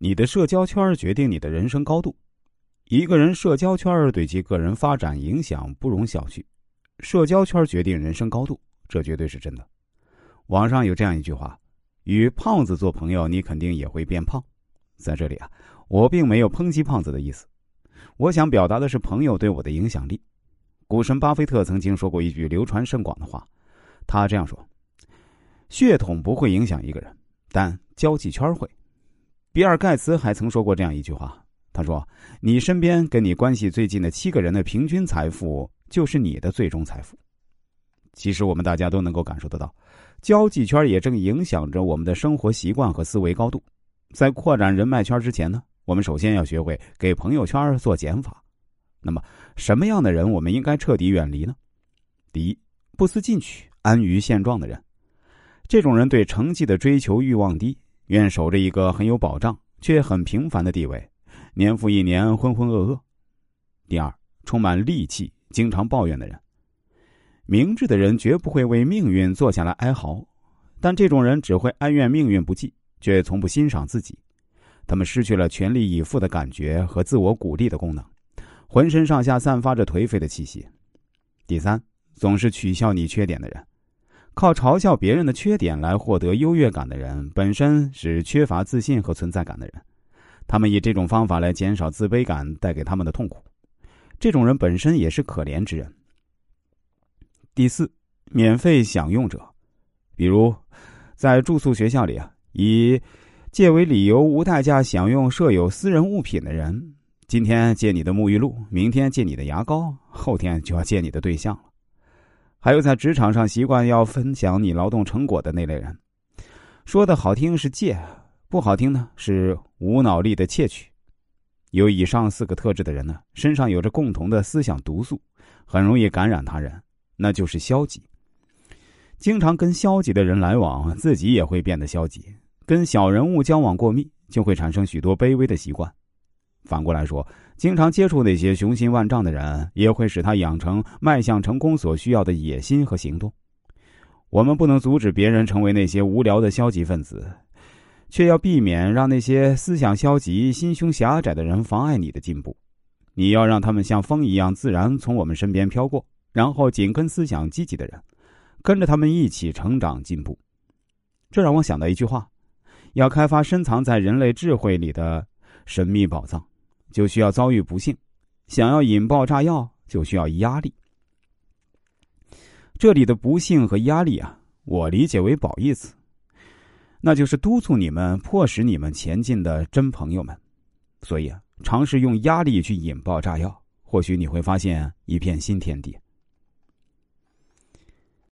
你的社交圈决定你的人生高度。一个人社交圈对其个人发展影响不容小觑。社交圈决定人生高度，这绝对是真的。网上有这样一句话：“与胖子做朋友，你肯定也会变胖。”在这里啊，我并没有抨击胖子的意思，我想表达的是朋友对我的影响力。股神巴菲特曾经说过一句流传甚广的话，他这样说：“血统不会影响一个人，但交际圈会。”比尔盖茨还曾说过这样一句话：“他说，你身边跟你关系最近的七个人的平均财富，就是你的最终财富。”其实我们大家都能够感受得到，交际圈也正影响着我们的生活习惯和思维高度。在扩展人脉圈之前呢，我们首先要学会给朋友圈做减法。那么，什么样的人我们应该彻底远离呢？第一，不思进取、安于现状的人，这种人对成绩的追求欲望低。愿守着一个很有保障却很平凡的地位，年复一年浑浑噩噩。第二，充满戾气、经常抱怨的人。明智的人绝不会为命运坐下来哀嚎，但这种人只会哀怨命运不济，却从不欣赏自己。他们失去了全力以赴的感觉和自我鼓励的功能，浑身上下散发着颓废的气息。第三，总是取笑你缺点的人。靠嘲笑别人的缺点来获得优越感的人，本身是缺乏自信和存在感的人。他们以这种方法来减少自卑感带给他们的痛苦。这种人本身也是可怜之人。第四，免费享用者，比如在住宿学校里啊，以借为理由无代价享用舍友私人物品的人，今天借你的沐浴露，明天借你的牙膏，后天就要借你的对象。还有在职场上习惯要分享你劳动成果的那类人，说的好听是借，不好听呢是无脑力的窃取。有以上四个特质的人呢，身上有着共同的思想毒素，很容易感染他人，那就是消极。经常跟消极的人来往，自己也会变得消极；跟小人物交往过密，就会产生许多卑微的习惯。反过来说。经常接触那些雄心万丈的人，也会使他养成迈向成功所需要的野心和行动。我们不能阻止别人成为那些无聊的消极分子，却要避免让那些思想消极、心胸狭窄的人妨碍你的进步。你要让他们像风一样自然从我们身边飘过，然后紧跟思想积极的人，跟着他们一起成长进步。这让我想到一句话：要开发深藏在人类智慧里的神秘宝藏。就需要遭遇不幸，想要引爆炸药就需要压力。这里的不幸和压力啊，我理解为褒义词，那就是督促你们、迫使你们前进的真朋友们。所以啊，尝试用压力去引爆炸药，或许你会发现一片新天地。